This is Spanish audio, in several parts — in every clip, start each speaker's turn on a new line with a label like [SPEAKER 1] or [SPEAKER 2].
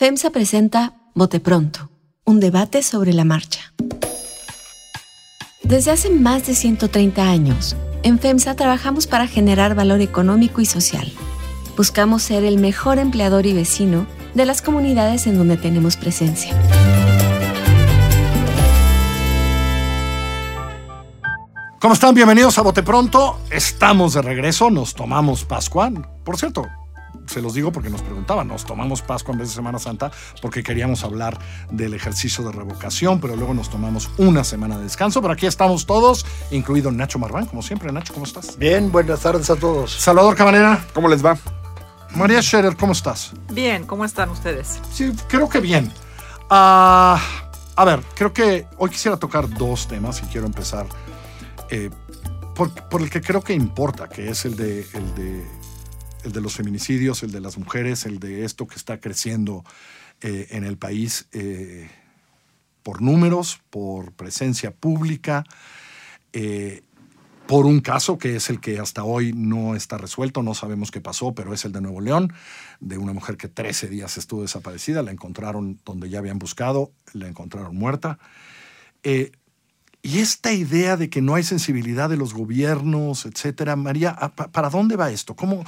[SPEAKER 1] FEMSA presenta Bote Pronto, un debate sobre la marcha. Desde hace más de 130 años, en FEMSA trabajamos para generar valor económico y social. Buscamos ser el mejor empleador y vecino de las comunidades en donde tenemos presencia.
[SPEAKER 2] ¿Cómo están? Bienvenidos a Bote Pronto. Estamos de regreso, nos tomamos Pascua. Por cierto, se los digo porque nos preguntaban, nos tomamos Pascua en vez de Semana Santa porque queríamos hablar del ejercicio de revocación, pero luego nos tomamos una semana de descanso. Pero aquí estamos todos, incluido Nacho Marván, como siempre. Nacho, ¿cómo estás?
[SPEAKER 3] Bien, buenas tardes a todos.
[SPEAKER 2] Salvador Cabanera.
[SPEAKER 4] ¿Cómo les va?
[SPEAKER 2] María Scherer, ¿cómo estás?
[SPEAKER 5] Bien, ¿cómo están ustedes?
[SPEAKER 2] Sí, creo que bien. Ah, a ver, creo que hoy quisiera tocar dos temas y quiero empezar eh, por, por, el que creo que importa, que es el de, el, de, el de los feminicidios, el de las mujeres, el de esto que está creciendo eh, en el país eh, por números, por presencia pública, eh, por un caso que es el que hasta hoy no está resuelto, no sabemos qué pasó, pero es el de Nuevo León, de una mujer que 13 días estuvo desaparecida, la encontraron donde ya habían buscado, la encontraron muerta. Y esta idea de que no hay sensibilidad de los gobiernos, etcétera, María, ¿para dónde va esto? ¿Cómo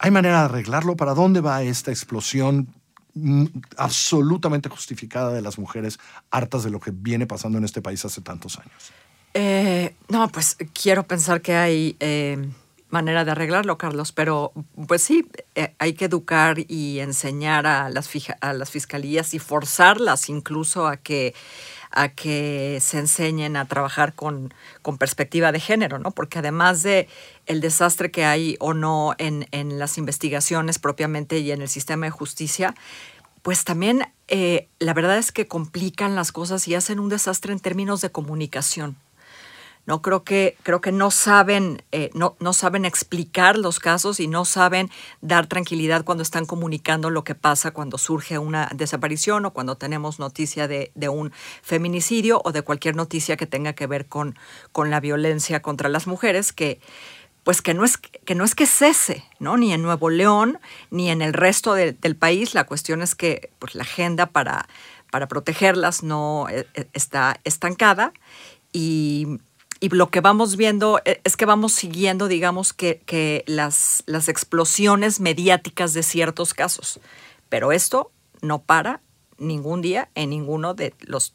[SPEAKER 2] hay manera de arreglarlo? ¿Para dónde va esta explosión absolutamente justificada de las mujeres hartas de lo que viene pasando en este país hace tantos años?
[SPEAKER 5] Eh, no, pues quiero pensar que hay eh, manera de arreglarlo, Carlos, pero pues sí, eh, hay que educar y enseñar a las fiscalías y forzarlas incluso a que a que se enseñen a trabajar con, con, perspectiva de género, ¿no? Porque además de el desastre que hay o no en, en las investigaciones propiamente y en el sistema de justicia, pues también eh, la verdad es que complican las cosas y hacen un desastre en términos de comunicación. No creo que, creo que no saben, eh, no, no saben explicar los casos y no saben dar tranquilidad cuando están comunicando lo que pasa cuando surge una desaparición o cuando tenemos noticia de, de un feminicidio o de cualquier noticia que tenga que ver con, con la violencia contra las mujeres, que, pues que no es que no es que cese, ¿no? Ni en Nuevo León ni en el resto de, del país. La cuestión es que pues, la agenda para, para protegerlas no está estancada y, y, lo que vamos viendo es que vamos siguiendo, digamos, que, que las, las explosiones mediáticas de ciertos casos. Pero esto no para ningún día en ninguno de los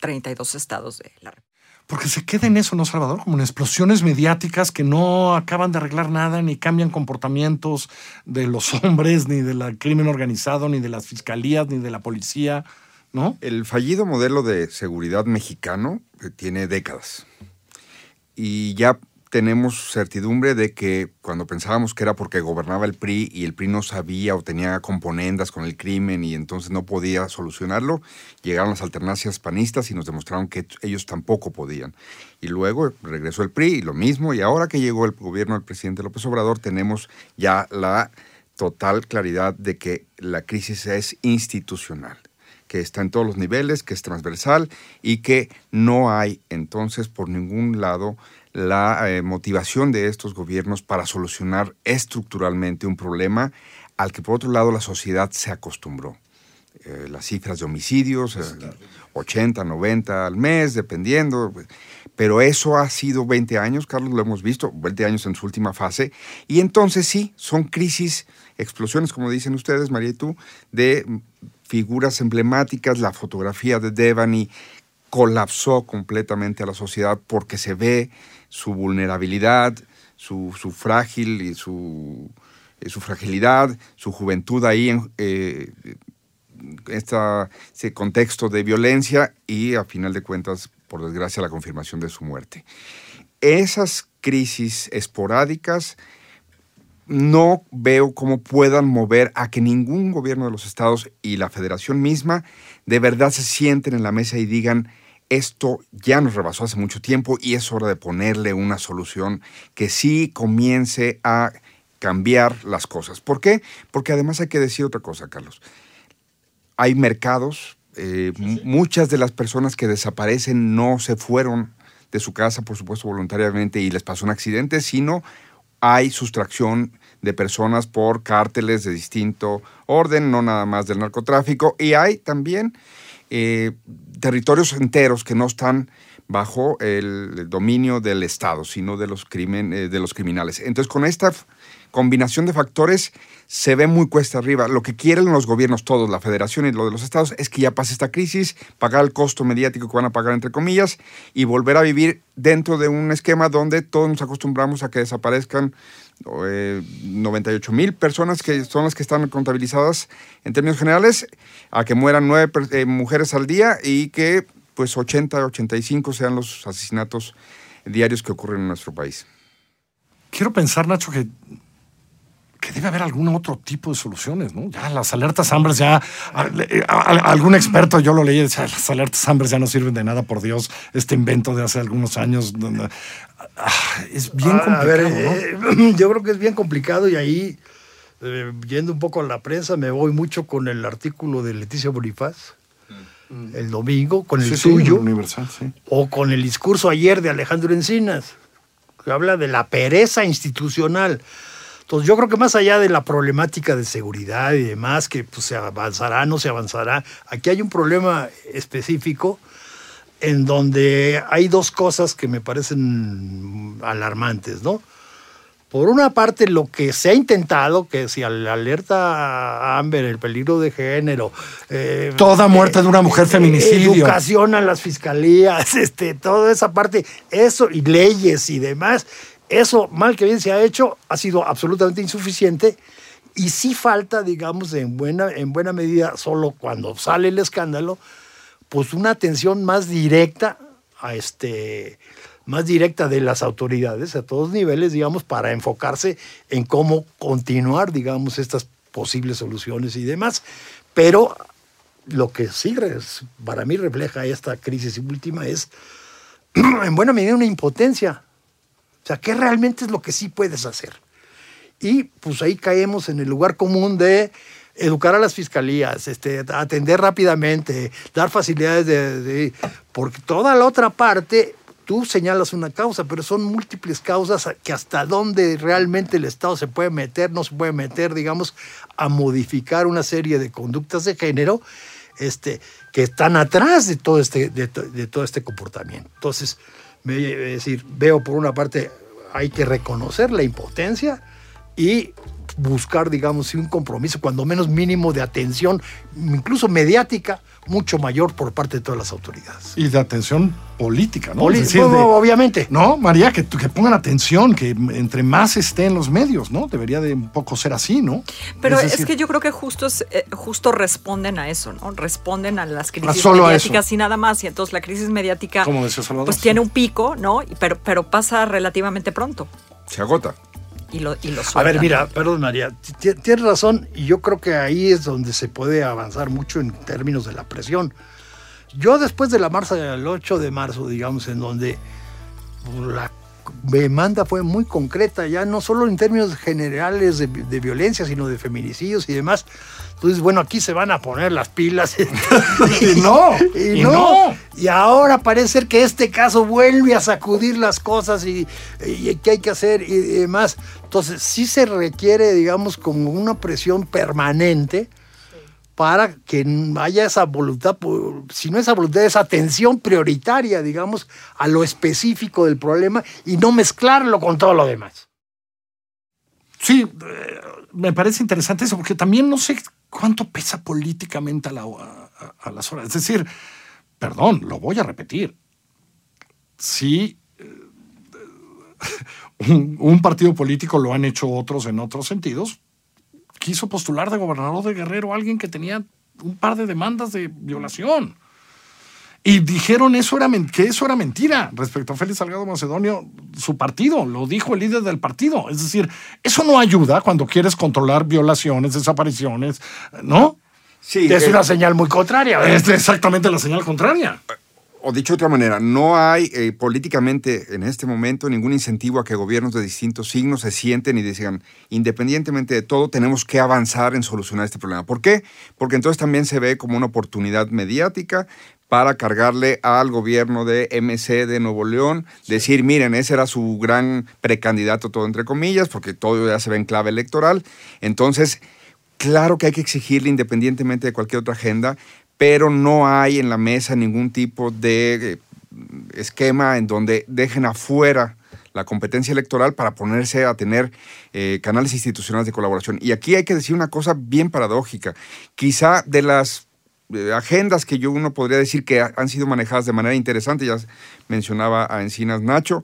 [SPEAKER 5] 32 estados de la República
[SPEAKER 2] porque se queda en eso, ¿no, Salvador? Como en explosiones mediáticas que no acaban de arreglar nada, ni cambian comportamientos de los hombres, ni del crimen organizado, ni de las fiscalías, ni de la policía, ¿no?
[SPEAKER 4] El fallido modelo de seguridad mexicano tiene décadas. Y ya tenemos certidumbre de que cuando pensábamos que era porque gobernaba el PRI y el PRI no sabía o tenía componendas con el crimen y entonces no podía solucionarlo, llegaron las alternancias panistas y nos demostraron que ellos tampoco podían. Y luego regresó el PRI y lo mismo, y ahora que llegó el gobierno del presidente López Obrador tenemos ya la total claridad de que la crisis es institucional que está en todos los niveles, que es transversal y que no hay entonces por ningún lado la eh, motivación de estos gobiernos para solucionar estructuralmente un problema al que por otro lado la sociedad se acostumbró. Eh, las cifras de homicidios, 80, eh, 90 al mes, dependiendo. Pero eso ha sido 20 años, Carlos, lo hemos visto, 20 años en su última fase. Y entonces sí, son crisis, explosiones, como dicen ustedes, María y tú, de figuras emblemáticas, la fotografía de Devani colapsó completamente a la sociedad porque se ve su vulnerabilidad, su, frágil y su, eh, su, fragilidad, su juventud ahí en este contexto de violencia y a final de cuentas, por desgracia, la confirmación de su muerte. Esas crisis esporádicas no veo cómo puedan mover a que ningún gobierno de los estados y la federación misma de verdad se sienten en la mesa y digan, esto ya nos rebasó hace mucho tiempo y es hora de ponerle una solución que sí comience a cambiar las cosas. ¿Por qué? Porque además hay que decir otra cosa, Carlos. Hay mercados, eh, muchas de las personas que desaparecen no se fueron de su casa, por supuesto, voluntariamente y les pasó un accidente, sino hay sustracción de personas por cárteles de distinto orden, no nada más del narcotráfico. Y hay también eh, territorios enteros que no están bajo el dominio del Estado, sino de los, crimen, eh, de los criminales. Entonces, con esta combinación de factores se ve muy cuesta arriba. Lo que quieren los gobiernos todos, la federación y lo de los estados, es que ya pase esta crisis, pagar el costo mediático que van a pagar, entre comillas, y volver a vivir dentro de un esquema donde todos nos acostumbramos a que desaparezcan 98 eh, mil personas que son las que están contabilizadas en términos generales, a que mueran nueve eh, mujeres al día y que pues 80, 85 sean los asesinatos diarios que ocurren en nuestro país.
[SPEAKER 2] Quiero pensar, Nacho, que, que debe haber algún otro tipo de soluciones, ¿no? Ya las alertas hambres, ya algún experto, yo lo leí, decía, las alertas hambres ya no sirven de nada, por Dios, este invento de hace algunos años. Ah, es bien complicado.
[SPEAKER 3] Eh, yo creo que es bien complicado y ahí, eh, yendo un poco a la prensa, me voy mucho con el artículo de Leticia Bonifaz. El domingo, con el suyo,
[SPEAKER 2] universal,
[SPEAKER 3] o con el discurso ayer de Alejandro Encinas, que habla de la pereza institucional. Entonces yo creo que más allá de la problemática de seguridad y demás, que pues, se avanzará, no se avanzará, aquí hay un problema específico en donde hay dos cosas que me parecen alarmantes, ¿no? Por una parte, lo que se ha intentado, que si alerta a Amber el peligro de género.
[SPEAKER 2] Eh, Toda muerte de una mujer eh, feminicidio.
[SPEAKER 3] Educación a las fiscalías, este, toda esa parte, eso y leyes y demás. Eso, mal que bien se ha hecho, ha sido absolutamente insuficiente. Y sí falta, digamos, en buena, en buena medida, solo cuando sale el escándalo, pues una atención más directa a este más directa de las autoridades a todos niveles, digamos, para enfocarse en cómo continuar, digamos, estas posibles soluciones y demás. Pero lo que sí para mí refleja esta crisis última es, en buena medida, una impotencia. O sea, ¿qué realmente es lo que sí puedes hacer? Y pues ahí caemos en el lugar común de educar a las fiscalías, este, atender rápidamente, dar facilidades de, porque toda la otra parte tú señalas una causa, pero son múltiples causas que hasta dónde realmente el Estado se puede meter, no se puede meter, digamos, a modificar una serie de conductas de género este, que están atrás de todo este, de, todo este comportamiento. Entonces, me, es decir, veo por una parte, hay que reconocer la impotencia y buscar, digamos, un compromiso, cuando menos mínimo de atención, incluso mediática, mucho mayor por parte de todas las autoridades.
[SPEAKER 2] Y de atención política, ¿no?
[SPEAKER 3] obviamente.
[SPEAKER 2] No, María, que, que pongan atención, que entre más esté en los medios, ¿no? Debería de un poco ser así, ¿no?
[SPEAKER 5] Pero es, que yo creo que justo, eh, justo responden a eso, ¿no? Responden a las crisis mediáticas y nada más. Y entonces la crisis mediática pues tiene un pico, ¿no? Pero, pero pasa relativamente pronto.
[SPEAKER 4] Se agota
[SPEAKER 5] y lo,
[SPEAKER 3] A ver, mira, perdón María, tienes razón y yo creo que ahí es donde se puede avanzar mucho en términos de la presión. Yo después de la marcha del 8 de marzo, digamos, en donde la demanda fue muy concreta, ya no solo en términos generales de, violencia, sino de feminicidios y demás. Entonces, bueno, aquí se van a poner las pilas.
[SPEAKER 2] y no,
[SPEAKER 3] y, no. Y ahora parece ser que este caso vuelve a sacudir las cosas y, y qué hay que hacer y demás. Entonces, sí se requiere, digamos, como una presión permanente para que haya esa voluntad, si no esa voluntad, esa atención prioritaria, digamos, a lo específico del problema y no mezclarlo con todo lo demás.
[SPEAKER 2] Sí, eh, me parece interesante eso, porque también no sé cuánto pesa políticamente a, las horas. Es decir, perdón, lo voy a repetir. Si eh, un partido político lo han hecho otros en otros sentidos, quiso postular de gobernador de Guerrero a alguien que tenía un par de demandas de violación. Y dijeron eso era, que eso era mentira respecto a Félix Salgado Macedonio, su partido, lo dijo el líder del partido. Es decir, eso no ayuda cuando quieres controlar violaciones, desapariciones, ¿no?
[SPEAKER 3] Sí. Es una señal muy contraria.
[SPEAKER 2] Es exactamente la señal contraria
[SPEAKER 4] o dicho de otra manera, no hay eh, políticamente en este momento ningún incentivo a que gobiernos de distintos signos se sienten y digan, independientemente de todo, tenemos que avanzar en solucionar este problema. ¿Por qué? Porque entonces también se ve como una oportunidad mediática para cargarle al gobierno de MC de Nuevo León, decir, miren, ese era su gran precandidato, todo entre comillas, porque todo ya se ve en clave electoral. Entonces, claro que hay que exigirle independientemente de cualquier otra agenda, pero no hay en la mesa ningún tipo de eh, esquema en donde dejen afuera la competencia electoral para ponerse a tener eh, canales institucionales de colaboración. Y aquí hay que decir una cosa bien paradójica. Quizá de las eh, agendas que yo uno podría decir que han sido manejadas de manera interesante, ya mencionaba a Encinas Nacho,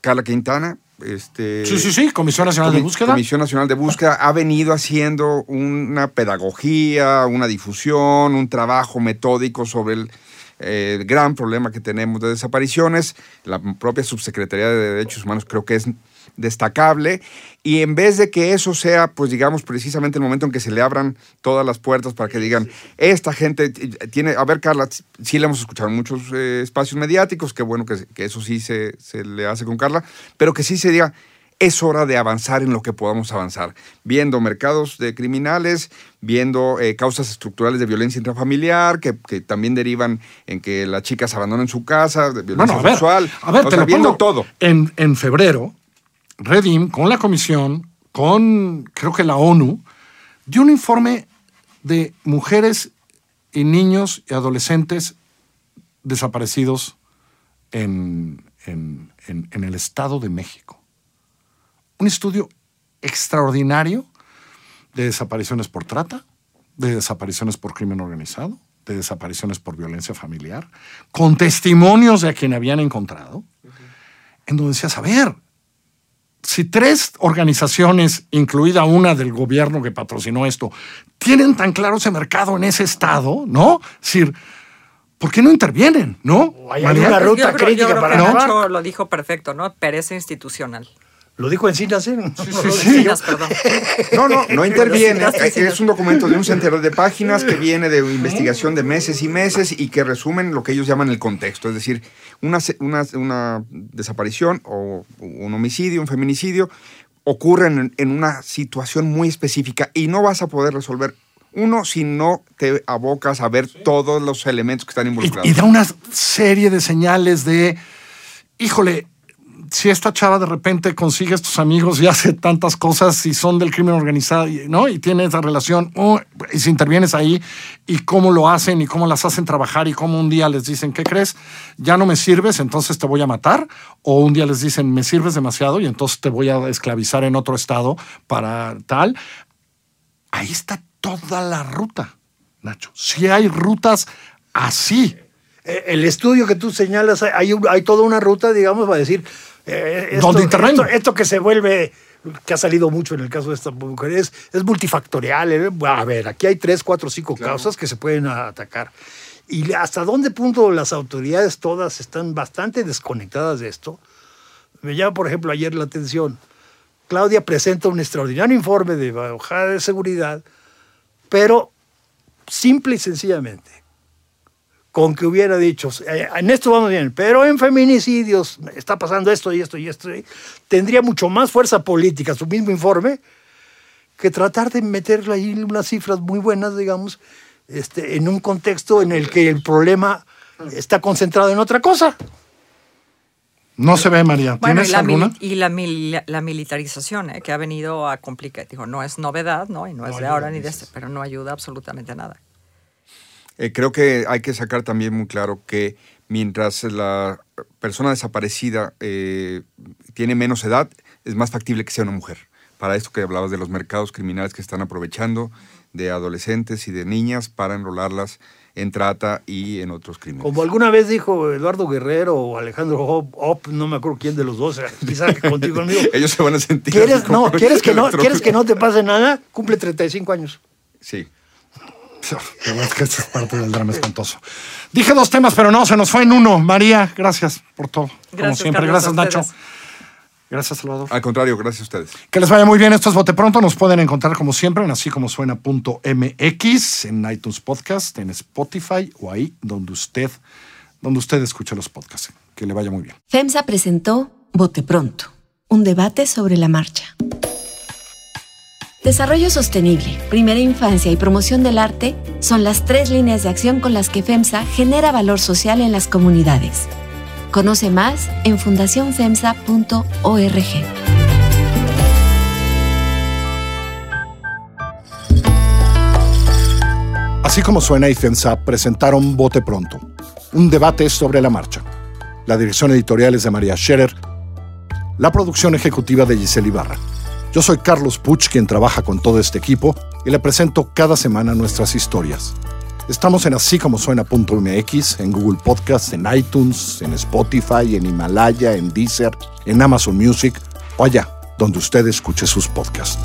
[SPEAKER 4] Carla Quintana, este,
[SPEAKER 2] sí, sí, sí, Comisión Nacional de Búsqueda.
[SPEAKER 4] Comisión Nacional de Búsqueda ha venido haciendo una pedagogía, una difusión, un trabajo metódico sobre el, el gran problema que tenemos de desapariciones. La propia Subsecretaría de Derechos Humanos creo que es destacable. Y en vez de que eso sea, pues digamos, precisamente el momento en que se le abran todas las puertas para que digan, esta gente tiene, a ver Carla, sí le hemos escuchado en muchos eh, espacios mediáticos, qué bueno que, que eso sí se, se, le hace con Carla, pero que sí se diga, es hora de avanzar en lo que podamos avanzar, viendo mercados de criminales, viendo eh, causas estructurales de violencia intrafamiliar, que, que, también derivan en que las chicas abandonen su casa, de violencia
[SPEAKER 2] bueno, a ver,
[SPEAKER 4] sexual,
[SPEAKER 2] a ver,
[SPEAKER 4] o
[SPEAKER 2] te
[SPEAKER 4] sea,
[SPEAKER 2] lo
[SPEAKER 4] viendo
[SPEAKER 2] pongo
[SPEAKER 4] todo.
[SPEAKER 2] En, en febrero, Redim, con la comisión, con creo que la ONU, dio un informe de mujeres y niños y adolescentes desaparecidos en, en, en, en el Estado de México. Un estudio extraordinario de desapariciones por trata, de desapariciones por crimen organizado, de desapariciones por violencia familiar, con testimonios de a quien habían encontrado, en donde decías, a ver, si tres organizaciones, incluida una del gobierno que patrocinó esto, tienen tan claro ese mercado en ese estado, ¿no? Es decir, ¿por qué no intervienen, no?
[SPEAKER 3] Hay una ruta
[SPEAKER 5] yo creo,
[SPEAKER 3] crítica
[SPEAKER 5] yo creo
[SPEAKER 3] para
[SPEAKER 5] que. Nacho lo dijo perfecto, ¿no? Pereza institucional.
[SPEAKER 3] Lo dijo Encinas, ¿eh?
[SPEAKER 5] Encinas, perdón.
[SPEAKER 4] No, no, no interviene.
[SPEAKER 5] Sí, sí, sí.
[SPEAKER 4] Es un documento de un centenar de páginas que viene de investigación de meses y meses y que resumen lo que ellos llaman el contexto. Es decir, una, una, una desaparición o un homicidio, un feminicidio, ocurren en, en una situación muy específica y no vas a poder resolver uno si no te abocas a ver todos los elementos que están involucrados.
[SPEAKER 2] Y, y da una serie de señales de, híjole, si esta chava de repente consigue estos amigos y hace tantas cosas y son del crimen organizado, ¿no? Y tiene esa relación, uh, y si intervienes ahí, y cómo lo hacen y cómo las hacen trabajar y cómo un día les dicen, ¿qué crees? Ya no me sirves, entonces te voy a matar. O un día les dicen, me sirves demasiado y entonces te voy a esclavizar en otro estado para tal. Ahí está toda la ruta, Nacho. Si hay rutas así.
[SPEAKER 3] Eh, El estudio que tú señalas, hay, hay toda una ruta, digamos, para decir. Eh, esto,
[SPEAKER 2] ¿Dónde intervengo?
[SPEAKER 3] Esto, esto que se vuelve, que ha salido mucho en el caso de esta mujer, es, es multifactorial. eh. A ver, aquí hay tres, cuatro, cinco causas que se pueden atacar. Y hasta dónde punto las autoridades todas están bastante desconectadas de esto. Me llama, por ejemplo, ayer la atención. Claudia presenta un extraordinario informe de bajada de seguridad, pero simple y sencillamente, con que hubiera dicho, eh, en esto vamos bien, pero en feminicidios está pasando esto y esto y esto, y tendría mucho más fuerza política su mismo informe que tratar de meterle ahí unas cifras muy buenas, digamos, este, en un contexto en el que el problema está concentrado en otra cosa.
[SPEAKER 2] No se ve, María.
[SPEAKER 5] Bueno, y
[SPEAKER 2] ¿Tienes
[SPEAKER 5] la,
[SPEAKER 2] alguna?
[SPEAKER 5] y la, mil- la militarización, ¿eh? que ha venido a complicar. Digo, no es novedad, ¿no? Y no, es de ahora ni de este, pero no ayuda absolutamente a nada.
[SPEAKER 4] Eh, creo que hay que sacar también muy claro que mientras la persona desaparecida eh, tiene menos edad, es más factible que sea una mujer. Para esto que hablabas de los mercados criminales que están aprovechando de adolescentes y de niñas para enrolarlas en trata y en otros crímenes.
[SPEAKER 3] Como alguna vez dijo Eduardo Guerrero o Alejandro Hop, Hop, no me acuerdo quién de los dos, quizás contigo amigo.
[SPEAKER 4] Ellos se van a sentir.
[SPEAKER 3] ¿Quieres, no, ¿quieres, que no, ¿Quieres que no te pase nada? Cumple 35 años.
[SPEAKER 4] Sí.
[SPEAKER 2] La verdad es que es parte del drama espantoso. Dije dos temas, pero no, se nos fue en uno. María, gracias por todo. Como
[SPEAKER 5] Gracias,
[SPEAKER 2] siempre.
[SPEAKER 5] Carlos,
[SPEAKER 2] gracias,
[SPEAKER 5] a
[SPEAKER 2] Nacho. Gracias, Salvador.
[SPEAKER 4] Al contrario, gracias a ustedes.
[SPEAKER 2] Que les vaya muy bien. Esto es Bote Pronto. Nos pueden encontrar como siempre en así como suena.mx, en iTunes Podcast, en Spotify o ahí donde usted, donde usted escuche los podcasts. Que le vaya muy bien.
[SPEAKER 1] FEMSA presentó Bote Pronto, un debate sobre la marcha. Desarrollo sostenible, primera infancia y promoción del arte son las tres líneas de acción con las que FEMSA genera valor social en las comunidades. Conoce más en fundacionfemsa.org.
[SPEAKER 2] Así como suena y FEMSA presentaron Bote Pronto, un debate sobre la marcha. La dirección editorial es de María Scherer, la producción ejecutiva de Giselle Ibarra. Yo soy Carlos Puch, quien trabaja con todo este equipo, y le presento cada semana nuestras historias. Estamos en así como suena.mx, en Google Podcasts, en iTunes, en Spotify, en Himalaya, en Deezer, en Amazon Music o allá donde usted escuche sus podcasts.